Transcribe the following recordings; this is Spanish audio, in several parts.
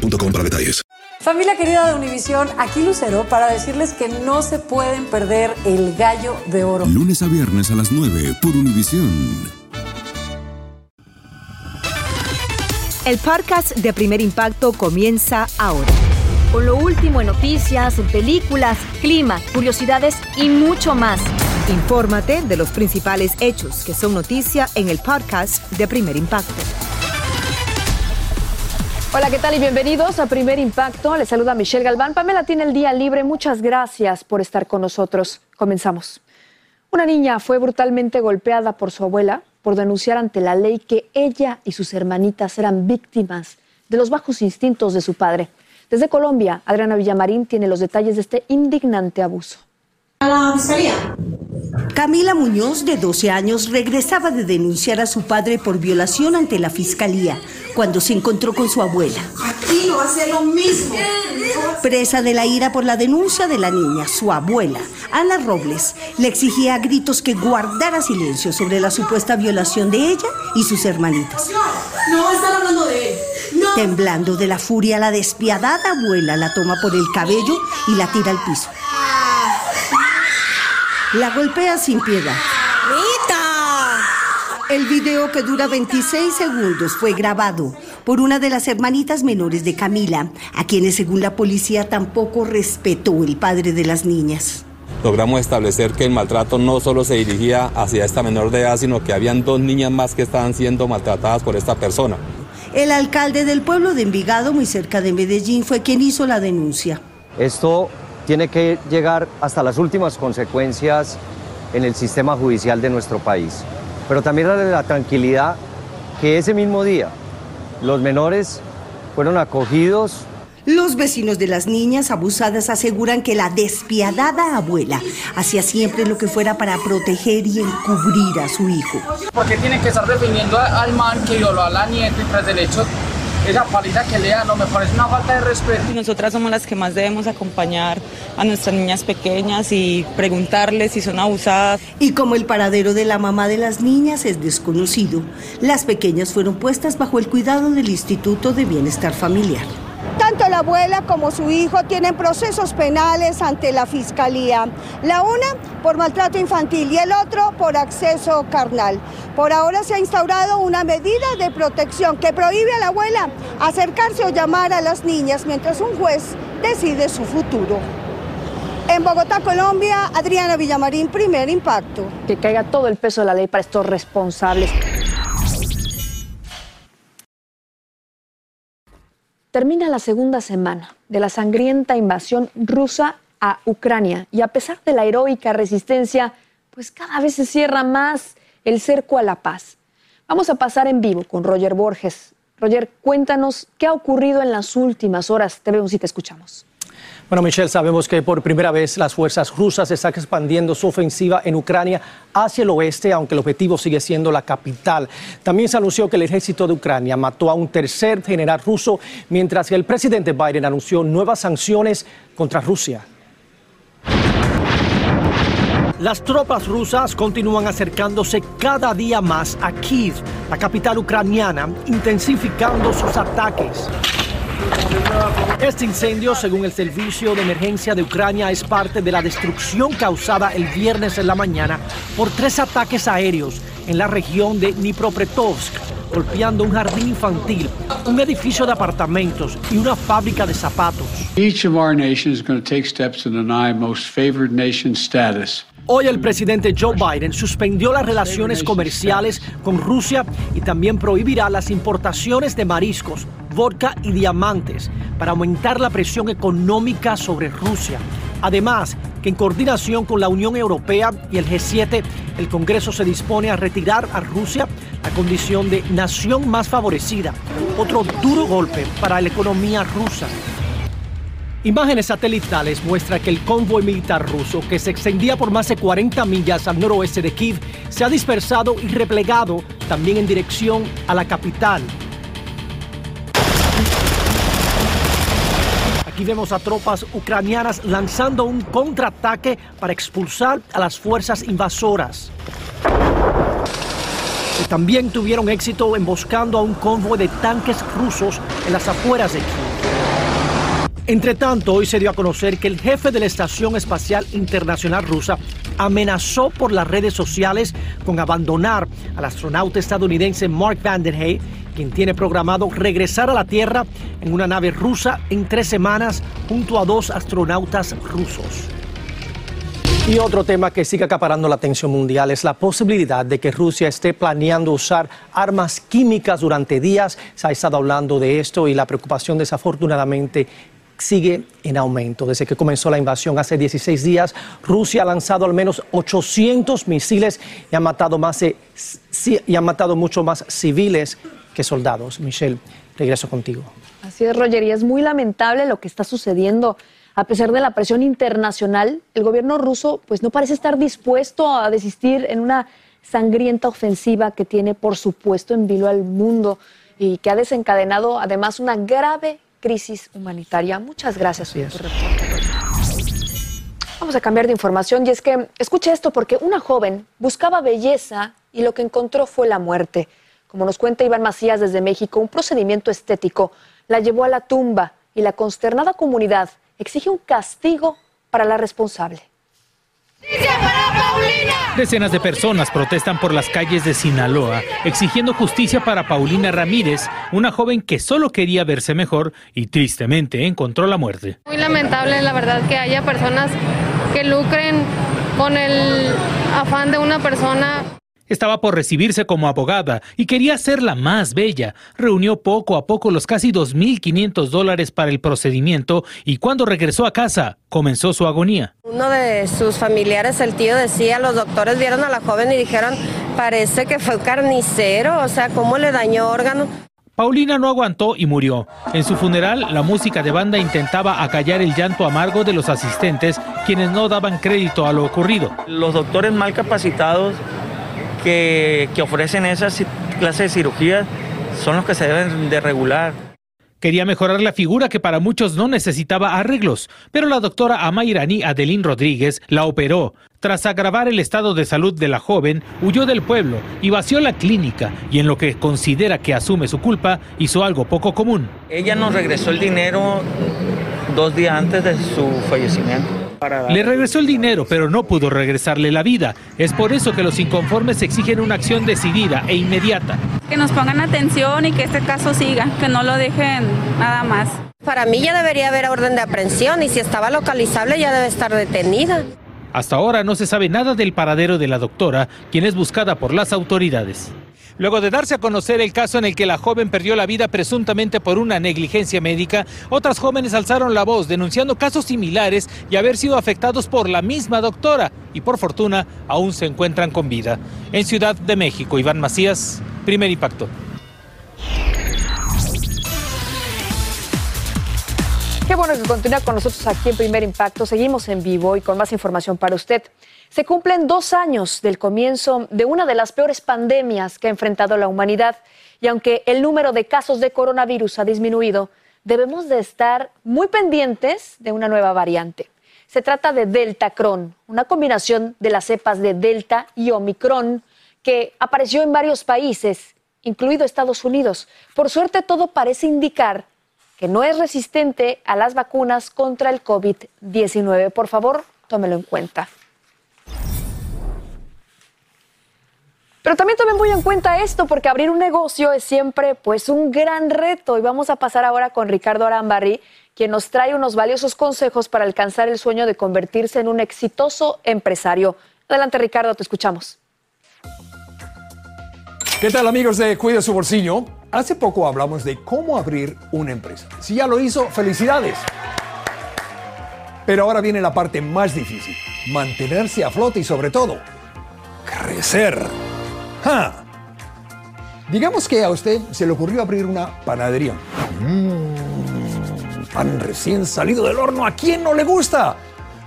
boostmobile.com para detalles. Familia querida de Univisión, aquí Lucero para decirles que no se pueden perder el gallo de oro. Lunes a viernes a las 9 por Univisión. El podcast de Primer Impacto comienza ahora. Con lo último en noticias, películas, clima, curiosidades y mucho más. Infórmate de los principales hechos que son noticia en el podcast de Primer Impacto. Hola, ¿qué tal y bienvenidos a Primer Impacto? Les saluda Michelle Galván. Pamela tiene el día libre. Muchas gracias por estar con nosotros. Comenzamos. Una niña fue brutalmente golpeada por su abuela por denunciar ante la ley que ella y sus hermanitas eran víctimas de los bajos instintos de su padre. Desde Colombia, Adriana Villamarín tiene los detalles de este indignante abuso. Camila Muñoz, de 12 años, regresaba de denunciar a su padre por violación ante la fiscalía cuando se encontró con su abuela. Aquí no hace lo mismo. Presa de la ira por la denuncia de la niña, su abuela, Ana Robles, le exigía a gritos que guardara silencio sobre la supuesta violación de ella y sus hermanitas. No están hablando de él. No. Temblando de la furia, la despiadada abuela la toma por el cabello y la tira al piso. La golpea sin piedad. El video que dura 26 segundos fue grabado por una de las hermanitas menores de Camila, a quienes según la policía tampoco respetó el padre de las niñas. Logramos establecer que el maltrato no solo se dirigía hacia esta menor de edad, sino que habían dos niñas más que estaban siendo maltratadas por esta persona. El alcalde del pueblo de Envigado, muy cerca de Medellín, fue quien hizo la denuncia. Esto tiene que llegar hasta las últimas consecuencias en el sistema judicial de nuestro país. Pero también darle la tranquilidad que ese mismo día los menores fueron acogidos. Los vecinos de las niñas abusadas aseguran que la despiadada abuela hacía siempre lo que fuera para proteger y encubrir a su hijo. Porque tienen que estar defendiendo al man que violó a la nieta y tras del hecho esa paliza que le dan, no me parece una falta de respeto. Nosotras somos las que más debemos acompañar a nuestras niñas pequeñas y preguntarles si son abusadas. Y como el paradero de la mamá de las niñas es desconocido, las pequeñas fueron puestas bajo el cuidado del Instituto de Bienestar Familiar. Tanto la abuela como su hijo tienen procesos penales ante la fiscalía. La una por maltrato infantil y el otro por acceso carnal. Por ahora se ha instaurado una medida de protección que prohíbe a la abuela acercarse o llamar a las niñas mientras un juez decide su futuro. En Bogotá, Colombia, Adriana Villamarín, primer impacto. Que caiga todo el peso de la ley para estos responsables. Termina la segunda semana de la sangrienta invasión rusa a Ucrania y a pesar de la heroica resistencia, pues cada vez se cierra más el cerco a la paz. Vamos a pasar en vivo con Roger Borges. Roger, cuéntanos qué ha ocurrido en las últimas horas. Te vemos y te escuchamos. Bueno, Michelle, sabemos que por primera vez las fuerzas rusas están expandiendo su ofensiva en Ucrania hacia el oeste, aunque el objetivo sigue siendo la capital. También se anunció que el ejército de Ucrania mató a un tercer general ruso, mientras que el presidente Biden anunció nuevas sanciones contra Rusia. Las tropas rusas continúan acercándose cada día más a Kiev, la capital ucraniana, intensificando sus ataques. Este incendio, según el Servicio de Emergencia de Ucrania, es parte de la destrucción causada el viernes en la mañana por tres ataques aéreos en la región de Dnipropetrovsk, golpeando un jardín infantil, un edificio de apartamentos y una fábrica de zapatos. Each of our nations is going to take steps to deny most favored nation status. Hoy el presidente Joe Biden suspendió las relaciones comerciales con Rusia y también prohibirá las importaciones de mariscos, vodka y diamantes para aumentar la presión económica sobre Rusia. Además, que en coordinación con la Unión Europea y el G7, el Congreso se dispone a retirar a Rusia la condición de nación más favorecida, otro duro golpe para la economía rusa. Imágenes satelitales muestran que el convoy militar ruso, que se extendía por más de 40 millas al noroeste de Kiev, se ha dispersado y replegado también en dirección a la capital. Aquí vemos a tropas ucranianas lanzando un contraataque para expulsar a las fuerzas invasoras. Y también tuvieron éxito emboscando a un convoy de tanques rusos en las afueras de Kiev. Entre tanto, hoy se dio a conocer que el jefe de la Estación Espacial Internacional Rusa amenazó por las redes sociales con abandonar al astronauta estadounidense Mark Vandenhey quien tiene programado regresar a la Tierra en una nave rusa en tres semanas junto a dos astronautas rusos. Y otro tema que sigue acaparando la atención mundial es la posibilidad de que Rusia esté planeando usar armas químicas durante días. Se ha estado hablando de esto y la preocupación desafortunadamente sigue en aumento. Desde que comenzó la invasión hace 16 días, Rusia ha lanzado al menos 800 misiles y ha matado, más y ha matado mucho más civiles que soldados. Michelle, regreso contigo. Así es, Roger, y es muy lamentable lo que está sucediendo. A pesar de la presión internacional, el gobierno ruso pues no parece estar dispuesto a desistir en una sangrienta ofensiva que tiene, por supuesto, en vilo al mundo y que ha desencadenado además una grave crisis humanitaria. Muchas gracias por tu reporte. Vamos a cambiar de información y es que escuche esto porque una joven buscaba belleza y lo que encontró fue la muerte. Como nos cuenta Iván Macías desde México, un procedimiento estético la llevó a la tumba y la consternada comunidad exige un castigo para la responsable. Decenas de personas protestan por las calles de Sinaloa exigiendo justicia para Paulina Ramírez, una joven que solo quería verse mejor y tristemente encontró la muerte. Muy lamentable, la verdad, que haya personas que lucren con el afán de una persona. Estaba por recibirse como abogada y quería ser la más bella. Reunió poco a poco los casi 2.500 dólares para el procedimiento y cuando regresó a casa comenzó su agonía. Uno de sus familiares, el tío, decía, los doctores vieron a la joven y dijeron, parece que fue carnicero, o sea, ¿cómo le dañó órganos? Paulina no aguantó y murió. En su funeral, la música de banda intentaba acallar el llanto amargo de los asistentes, quienes no daban crédito a lo ocurrido. Los doctores mal capacitados que, ofrecen esas clases de cirugías son los que se deben de regular. Quería mejorar la figura que para muchos no necesitaba arreglos, pero la doctora Amairani Adelín Rodríguez la operó. Tras agravar el estado de salud de la joven, huyó del pueblo y vació la clínica y en lo que considera que asume su culpa, hizo algo poco común. Ella nos regresó el dinero dos días antes de su fallecimiento. Le regresó el dinero, pero no pudo regresarle la vida. Es por eso que los inconformes exigen una acción decidida e inmediata. Que nos pongan atención y que este caso siga, que no lo dejen nada más. Para mí ya debería haber orden de aprehensión y si estaba localizable ya debe estar detenida. Hasta ahora no se sabe nada del paradero de la doctora, quien es buscada por las autoridades. Luego de darse a conocer el caso en el que la joven perdió la vida presuntamente por una negligencia médica, otras jóvenes alzaron la voz denunciando casos similares y haber sido afectados por la misma doctora y por fortuna aún se encuentran con vida. En Ciudad de México, Iván Macías, primer impacto. Qué bueno que continúa con nosotros aquí en Primer Impacto. Seguimos en vivo y con más información para usted. Se cumplen dos años del comienzo de una de las peores pandemias que ha enfrentado la humanidad. Y aunque el número de casos de coronavirus ha disminuido, debemos de estar muy pendientes de una nueva variante. Se trata de Delta Cron, una combinación de las cepas de Delta y Omicron que apareció en varios países, incluido Estados Unidos. Por suerte, todo parece indicar que no es resistente a las vacunas contra el COVID-19. Por favor, tómelo en cuenta. Pero también tomen muy en cuenta esto, porque abrir un negocio es siempre pues un gran reto. Y vamos a pasar ahora con Ricardo Arambarri, quien nos trae unos valiosos consejos para alcanzar el sueño de convertirse en un exitoso empresario. Adelante, Ricardo, te escuchamos. ¿Qué tal amigos de Cuide su bolsillo? Hace poco hablamos de cómo abrir una empresa. Si ya lo hizo, felicidades. Pero ahora viene la parte más difícil, mantenerse a flote y sobre todo, crecer. Digamos que a usted se le ocurrió abrir una panadería. Mmm, pan recién salido del horno, ¿a quién no le gusta?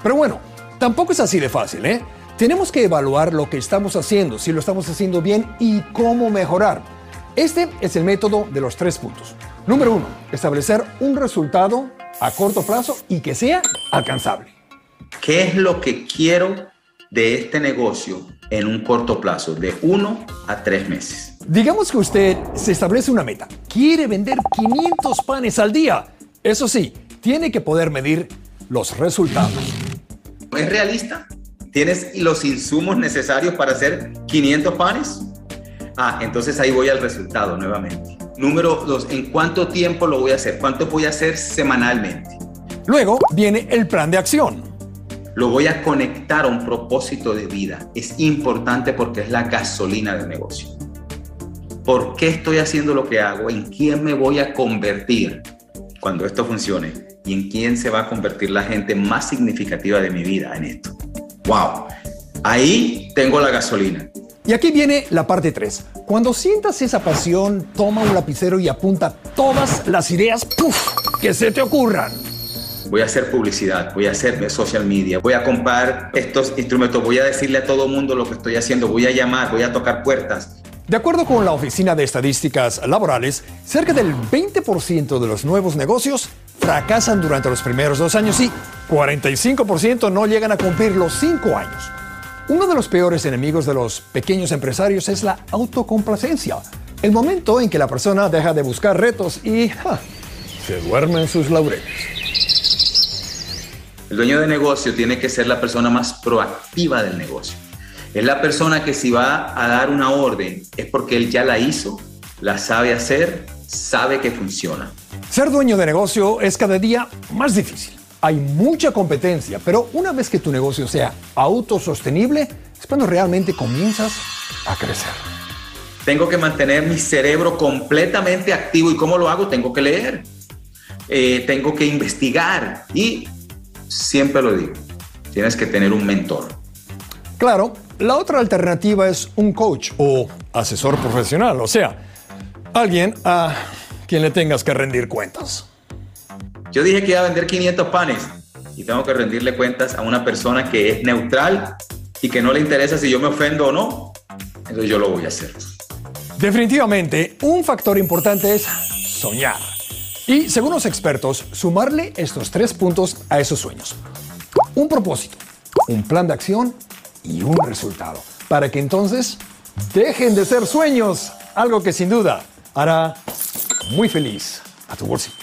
Pero bueno, tampoco es así de fácil, ¿eh? Tenemos que evaluar lo que estamos haciendo, si lo estamos haciendo bien y cómo mejorar. Este es el método de los tres puntos. Número uno, establecer un resultado a corto plazo y que sea alcanzable. ¿Qué es lo que quiero de este negocio en un corto plazo, de uno a tres meses? Digamos que usted se establece una meta. Quiere vender 500 panes al día. Eso sí, tiene que poder medir los resultados. ¿Es realista? ¿Tienes los insumos necesarios para hacer 500 panes? Ah, entonces ahí voy al resultado nuevamente. Número dos, ¿en cuánto tiempo lo voy a hacer? ¿Cuánto voy a hacer semanalmente? Luego viene el plan de acción. Lo voy a conectar a un propósito de vida. Es importante porque es la gasolina del negocio. ¿Por qué estoy haciendo lo que hago? ¿En quién me voy a convertir cuando esto funcione? ¿Y en quién se va a convertir la gente más significativa de mi vida en esto? ¡Wow! Ahí tengo la gasolina. Y aquí viene la parte 3. Cuando sientas esa pasión, toma un lapicero y apunta todas las ideas ¡puf! que se te ocurran. Voy a hacer publicidad, voy a hacer social media, voy a comprar estos instrumentos, voy a decirle a todo mundo lo que estoy haciendo, voy a llamar, voy a tocar puertas. De acuerdo con la Oficina de Estadísticas Laborales, cerca del 20% de los nuevos negocios fracasan durante los primeros dos años y 45% no llegan a cumplir los cinco años. Uno de los peores enemigos de los pequeños empresarios es la autocomplacencia, el momento en que la persona deja de buscar retos y se duerme en sus laureles. El dueño de negocio tiene que ser la persona más proactiva del negocio. Es la persona que si va a dar una orden es porque él ya la hizo, la sabe hacer, sabe que funciona. Ser dueño de negocio es cada día más difícil. Hay mucha competencia, pero una vez que tu negocio sea autosostenible, es cuando realmente comienzas a crecer. Tengo que mantener mi cerebro completamente activo y ¿cómo lo hago? Tengo que leer, eh, tengo que investigar y siempre lo digo, tienes que tener un mentor. Claro, la otra alternativa es un coach o asesor profesional, o sea, alguien a quien le tengas que rendir cuentas. Yo dije que iba a vender 500 panes y tengo que rendirle cuentas a una persona que es neutral y que no le interesa si yo me ofendo o no. Entonces yo lo voy a hacer. Definitivamente, un factor importante es soñar. Y según los expertos, sumarle estos tres puntos a esos sueños. Un propósito, un plan de acción y un resultado. Para que entonces dejen de ser sueños, algo que sin duda hará muy feliz a tu bolsillo.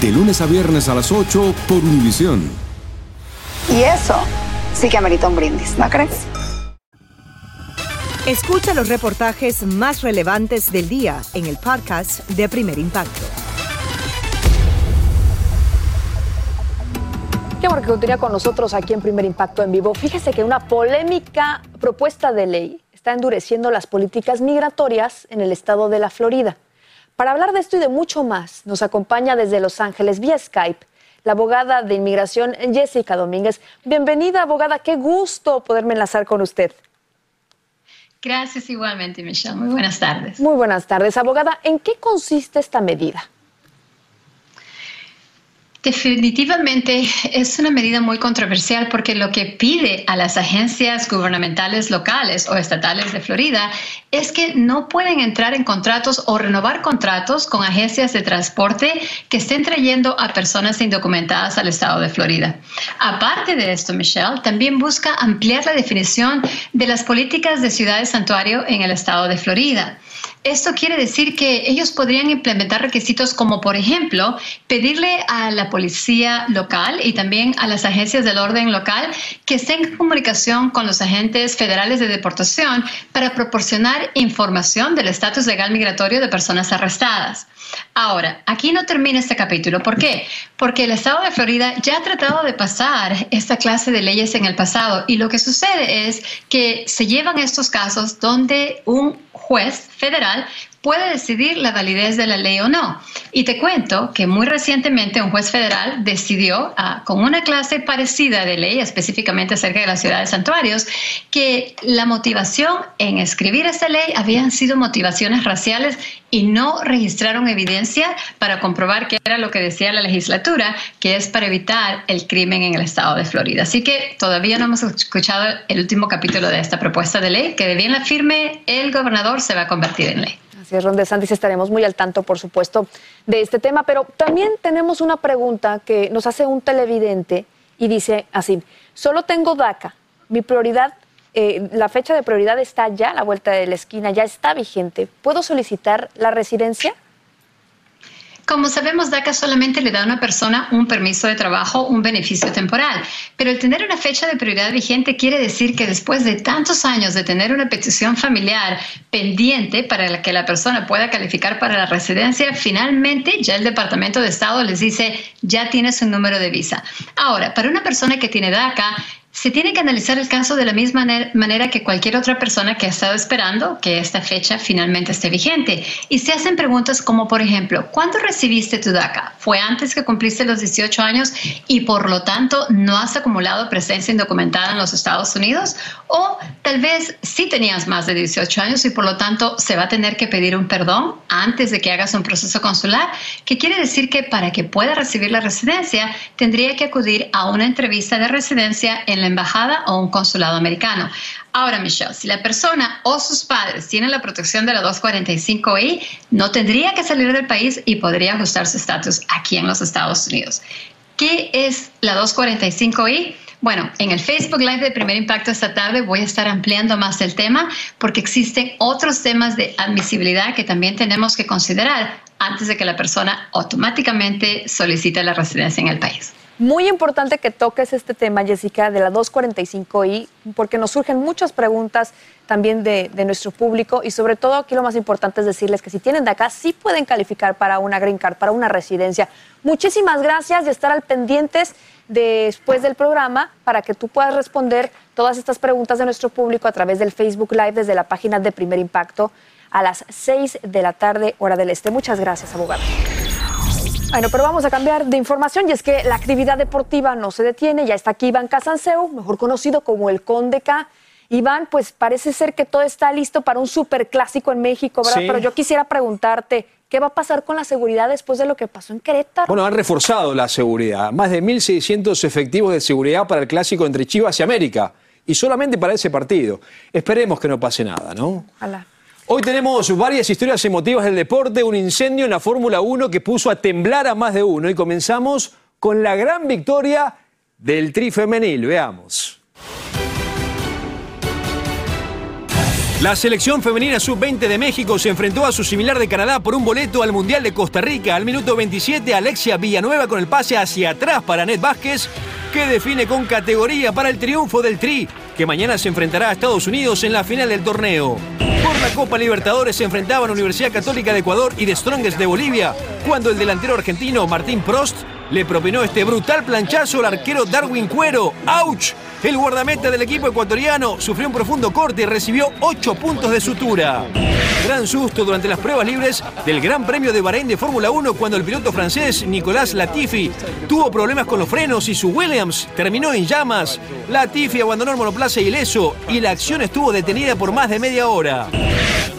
De lunes a viernes a las 8 por Univisión. Y eso sí que amerita un brindis, ¿no crees? Escucha los reportajes más relevantes del día en el podcast de Primer Impacto. Qué bueno que continúa con nosotros aquí en Primer Impacto en Vivo. Fíjese que una polémica propuesta de ley está endureciendo las políticas migratorias en el estado de la Florida. Para hablar de esto y de mucho más, nos acompaña desde Los Ángeles vía Skype la abogada de inmigración Jessica Domínguez. Bienvenida, abogada. Qué gusto poderme enlazar con usted. Gracias igualmente, Michelle. Muy buenas tardes. Muy buenas tardes, abogada. ¿En qué consiste esta medida? Definitivamente es una medida muy controversial porque lo que pide a las agencias gubernamentales locales o estatales de Florida es que no pueden entrar en contratos o renovar contratos con agencias de transporte que estén trayendo a personas indocumentadas al estado de Florida. Aparte de esto, Michelle, también busca ampliar la definición de las políticas de ciudades santuario en el estado de Florida. Esto quiere decir que ellos podrían implementar requisitos como, por ejemplo, pedirle a la policía local y también a las agencias del orden local que estén en comunicación con los agentes federales de deportación para proporcionar información del estatus legal migratorio de personas arrestadas. Ahora, aquí no termina este capítulo. ¿Por qué? Porque el estado de Florida ya ha tratado de pasar esta clase de leyes en el pasado y lo que sucede es que se llevan estos casos donde un juez federal puede decidir la validez de la ley o no. Y te cuento que muy recientemente un juez federal decidió, ah, con una clase parecida de ley, específicamente acerca de la ciudad de santuarios, que la motivación en escribir esa ley habían sido motivaciones raciales y no registraron evidencia para comprobar que era lo que decía la legislatura, que es para evitar el crimen en el estado de Florida. Así que todavía no hemos escuchado el último capítulo de esta propuesta de ley, que de bien la firme el gobernador se va a convertir en ley. Así es, Ron estaremos muy al tanto, por supuesto, de este tema. Pero también tenemos una pregunta que nos hace un televidente y dice así, solo tengo DACA, mi prioridad, eh, la fecha de prioridad está ya la vuelta de la esquina, ya está vigente. ¿Puedo solicitar la residencia? Como sabemos, DACA solamente le da a una persona un permiso de trabajo, un beneficio temporal, pero el tener una fecha de prioridad vigente quiere decir que después de tantos años de tener una petición familiar pendiente para que la persona pueda calificar para la residencia, finalmente ya el Departamento de Estado les dice, ya tienes un número de visa. Ahora, para una persona que tiene DACA, se tiene que analizar el caso de la misma manera que cualquier otra persona que ha estado esperando que esta fecha finalmente esté vigente. Y se hacen preguntas como, por ejemplo, ¿cuándo recibiste tu DACA? ¿Fue antes que cumpliste los 18 años y por lo tanto no has acumulado presencia indocumentada en los Estados Unidos? ¿O tal vez sí tenías más de 18 años y por lo tanto se va a tener que pedir un perdón antes de que hagas un proceso consular? Que quiere decir que para que pueda recibir la residencia tendría que acudir a una entrevista de residencia en la embajada o un consulado americano. Ahora, Michelle, si la persona o sus padres tienen la protección de la 245I, no tendría que salir del país y podría ajustar su estatus aquí en los Estados Unidos. ¿Qué es la 245I? Bueno, en el Facebook Live de Primer Impacto esta tarde voy a estar ampliando más el tema porque existen otros temas de admisibilidad que también tenemos que considerar antes de que la persona automáticamente solicite la residencia en el país. Muy importante que toques este tema, Jessica, de la 245I, porque nos surgen muchas preguntas también de, nuestro público y sobre todo aquí lo más importante es decirles que si tienen de acá sí pueden calificar para una green card, para una residencia. Muchísimas gracias y estar al pendientes después del programa para que tú puedas responder todas estas preguntas de nuestro público a través del Facebook Live desde la página de Primer Impacto a las 6 de la tarde, hora del este. Muchas gracias, abogado. Bueno, pero vamos a cambiar de información y es que la actividad deportiva no se detiene. Ya está aquí Iván Casanseu, mejor conocido como el Conde K. Iván, pues parece ser que todo está listo para un superclásico en México, ¿verdad? Pero yo quisiera preguntarte, ¿qué va a pasar con la seguridad después de lo que pasó en Querétaro? Bueno, han reforzado la seguridad. Más de 1.600 efectivos de seguridad para el clásico entre Chivas y América. Y solamente para ese partido. Esperemos que no pase nada, ¿no? Ojalá. Hoy tenemos varias historias emotivas del deporte, un incendio en la Fórmula 1 que puso a temblar a más de uno y comenzamos con la gran victoria del tri femenil. Veamos. La selección femenina sub-20 de México se enfrentó a su similar de Canadá por un boleto al Mundial de Costa Rica. Al minuto 27, Alexia Villanueva con el pase hacia atrás para Ned Vázquez, que define con categoría para el triunfo del Tri, que mañana se enfrentará a Estados Unidos en la final del torneo. Por la Copa Libertadores se enfrentaban Universidad Católica de Ecuador y The Strongest de Bolivia, cuando el delantero argentino Martín Prost le propinó este brutal planchazo al arquero Darwin Cuero. ¡Auch! El guardameta del equipo ecuatoriano sufrió un profundo corte y recibió 8 puntos de sutura. Gran susto durante las pruebas libres del Gran Premio de Bahrein de Fórmula 1 cuando el piloto francés Nicolás Latifi tuvo problemas con los frenos y su Williams terminó en llamas. Latifi abandonó el monoplaza ileso y la acción estuvo detenida por más de media hora.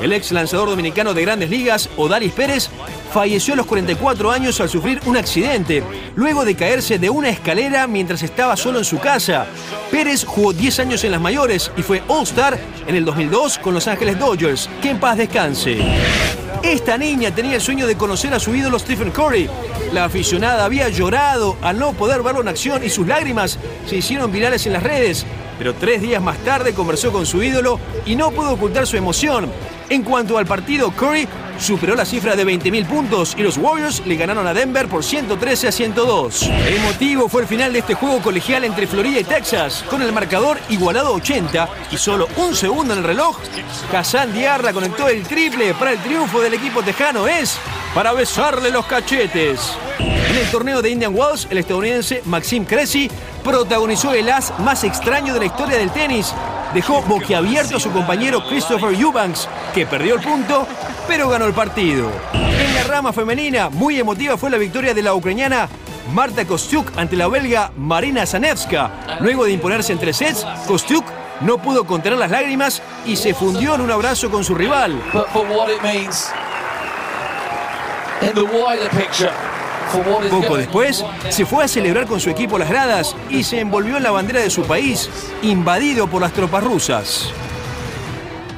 El ex lanzador dominicano de grandes ligas, Odalis Pérez, falleció a los 44 años al sufrir un accidente, luego de caerse de una escalera mientras estaba solo en su casa. Pérez jugó 10 años en las mayores y fue All-Star en el 2002 con Los Ángeles Dodgers. Que en paz descanse. Esta niña tenía el sueño de conocer a su ídolo Stephen Curry. La aficionada había llorado al no poder verlo en acción y sus lágrimas se hicieron virales en las redes. Pero tres días más tarde conversó con su ídolo y no pudo ocultar su emoción. En cuanto al partido, Curry superó la cifra de 20.000 puntos y los Warriors le ganaron a Denver por 113 a 102. El motivo fue el final de este juego colegial entre Florida y Texas, con el marcador igualado a 80 y solo un segundo en el reloj. Kazan Diarra conectó el triple para el triunfo del equipo tejano. Es para besarle los cachetes. En el torneo de Indian Wells, el estadounidense Maxim Cressy protagonizó el as más extraño de la historia del tenis. Dejó boquiabierto a su compañero Christopher Eubanks, que perdió el punto, pero ganó el partido. En la rama femenina, muy emotiva fue la victoria de la ucraniana Marta Kostyuk ante la belga Marina Zanevska. Luego de imponerse en tres sets, Kostyuk no pudo contener las lágrimas y se fundió en un abrazo con su rival. Poco después, se fue a celebrar con su equipo las gradas y se envolvió en la bandera de su país, invadido por las tropas rusas.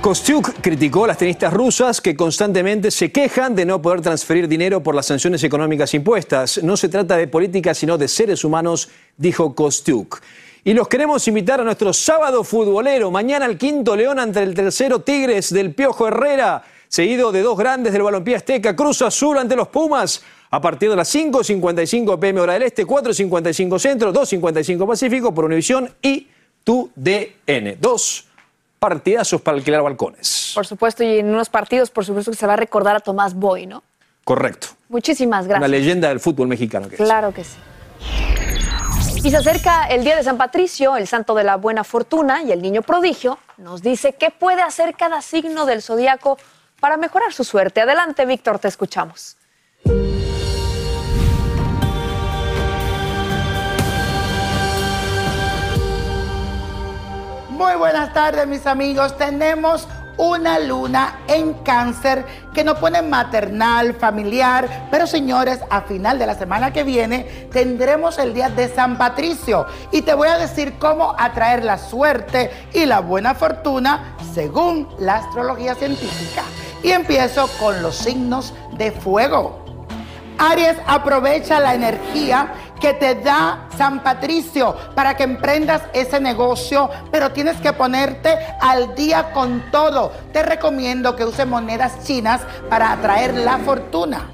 Kostyuk criticó a las tenistas rusas que constantemente se quejan de no poder transferir dinero por las sanciones económicas impuestas. No se trata de política, sino de seres humanos, dijo Kostyuk. Y los queremos invitar a nuestro sábado futbolero. Mañana el quinto León ante el tercero Tigres del Piojo Herrera, seguido de dos grandes del balompié azteca, Cruz Azul ante los Pumas a partir de las 5.55 pm hora del este, 4.55 centro, 2.55 pacífico por Univisión y tu DN. Dos partidazos para alquilar balcones. Por supuesto, y en unos partidos, por supuesto que se va a recordar a Tomás Boy, ¿no? Correcto. Muchísimas gracias. Una leyenda del fútbol mexicano. Que claro que sí. Y se acerca el día de San Patricio, el santo de la buena fortuna, y el niño prodigio nos dice qué puede hacer cada signo del zodiaco para mejorar su suerte. Adelante, Víctor, te escuchamos. Muy buenas tardes mis amigos. Tenemos una luna en cáncer que nos pone maternal, familiar, pero señores, a final de la semana que viene tendremos el día de San Patricio y te voy a decir cómo atraer la suerte y la buena fortuna según la astrología científica. Y empiezo con los signos de fuego. Aries aprovecha la energía que te da San Patricio para que emprendas ese negocio, pero tienes que ponerte al día con todo. Te recomiendo que uses monedas chinas para atraer la fortuna.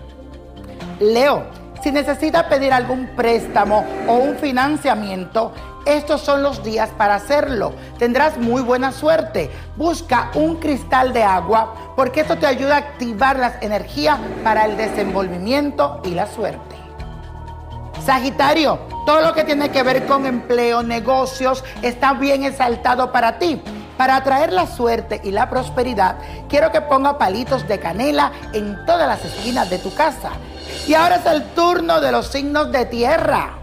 Leo, si necesitas pedir algún préstamo o un financiamiento, estos son los días para hacerlo. Tendrás muy buena suerte. Busca un cristal de agua porque esto te ayuda a activar las energías para el desenvolvimiento y la suerte. Sagitario, todo lo que tiene que ver con empleo, negocios, está bien exaltado para ti. Para atraer la suerte y la prosperidad, quiero que ponga palitos de canela en todas las esquinas de tu casa. Y ahora es el turno de los signos de tierra.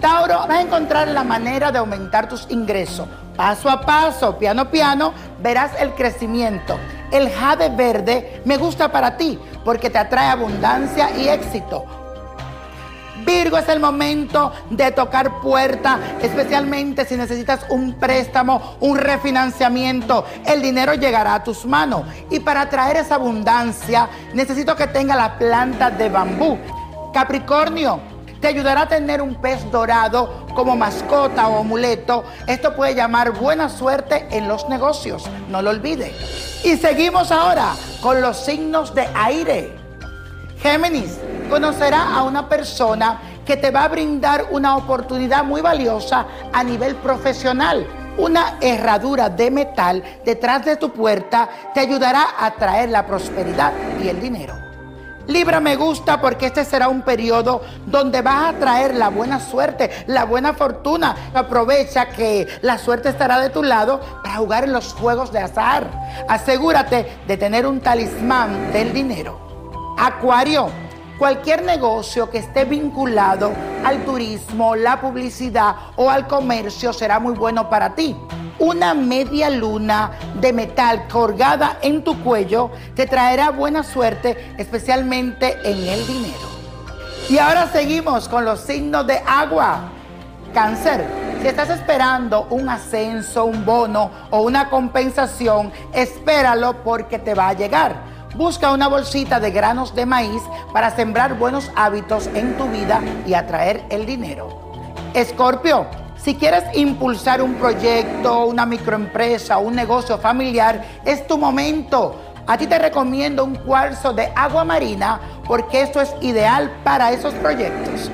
Tauro, vas a encontrar la manera de aumentar tus ingresos. Paso a paso, piano a piano, verás el crecimiento. El jade verde me gusta para ti porque te atrae abundancia y éxito. Virgo es el momento de tocar puerta, especialmente si necesitas un préstamo, un refinanciamiento. El dinero llegará a tus manos. Y para traer esa abundancia, necesito que tenga la planta de bambú. Capricornio, te ayudará a tener un pez dorado como mascota o amuleto. Esto puede llamar buena suerte en los negocios, no lo olvides. Y seguimos ahora con los signos de aire. Géminis, conocerá a una persona que te va a brindar una oportunidad muy valiosa a nivel profesional. Una herradura de metal detrás de tu puerta te ayudará a traer la prosperidad y el dinero. Libra me gusta porque este será un periodo donde vas a traer la buena suerte, la buena fortuna. Aprovecha que la suerte estará de tu lado para jugar en los juegos de azar. Asegúrate de tener un talismán del dinero. Acuario, cualquier negocio que esté vinculado al turismo, la publicidad o al comercio será muy bueno para ti. Una media luna de metal colgada en tu cuello te traerá buena suerte, especialmente en el dinero. Y ahora seguimos con los signos de agua. Cáncer, si estás esperando un ascenso, un bono o una compensación, espéralo porque te va a llegar. Busca una bolsita de granos de maíz para sembrar buenos hábitos en tu vida y atraer el dinero. Escorpio, si quieres impulsar un proyecto, una microempresa un negocio familiar, es tu momento. A ti te recomiendo un cuarzo de agua marina porque esto es ideal para esos proyectos.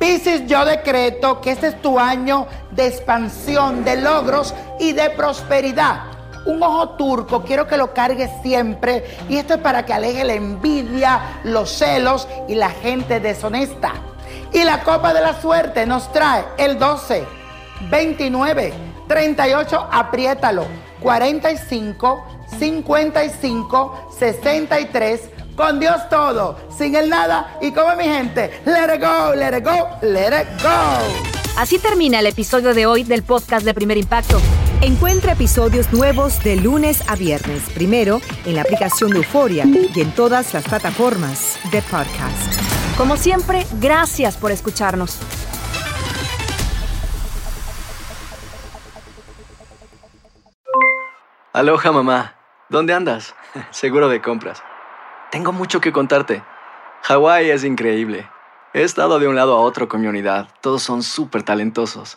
Piscis, yo decreto que este es tu año de expansión, de logros y de prosperidad. Un ojo turco, quiero que lo cargues siempre y esto es para que aleje la envidia, los celos y la gente deshonesta. Y la copa de la suerte nos trae el 12, 29, 38, apriétalo, 45, 55, 63, con Dios todo, sin el nada y como mi gente, let it go, let it go, let it go. Así termina el episodio de hoy del podcast de Primer Impacto. Encuentra episodios nuevos de lunes a viernes, primero en la aplicación de Euforia y en todas las plataformas de podcast. Como siempre, gracias por escucharnos. Aloha mamá, ¿dónde andas? Seguro de compras. Tengo mucho que contarte. Hawái es increíble. He estado de un lado a otro con mi unidad. Todos son súper talentosos.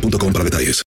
boostmobile.com para detalles.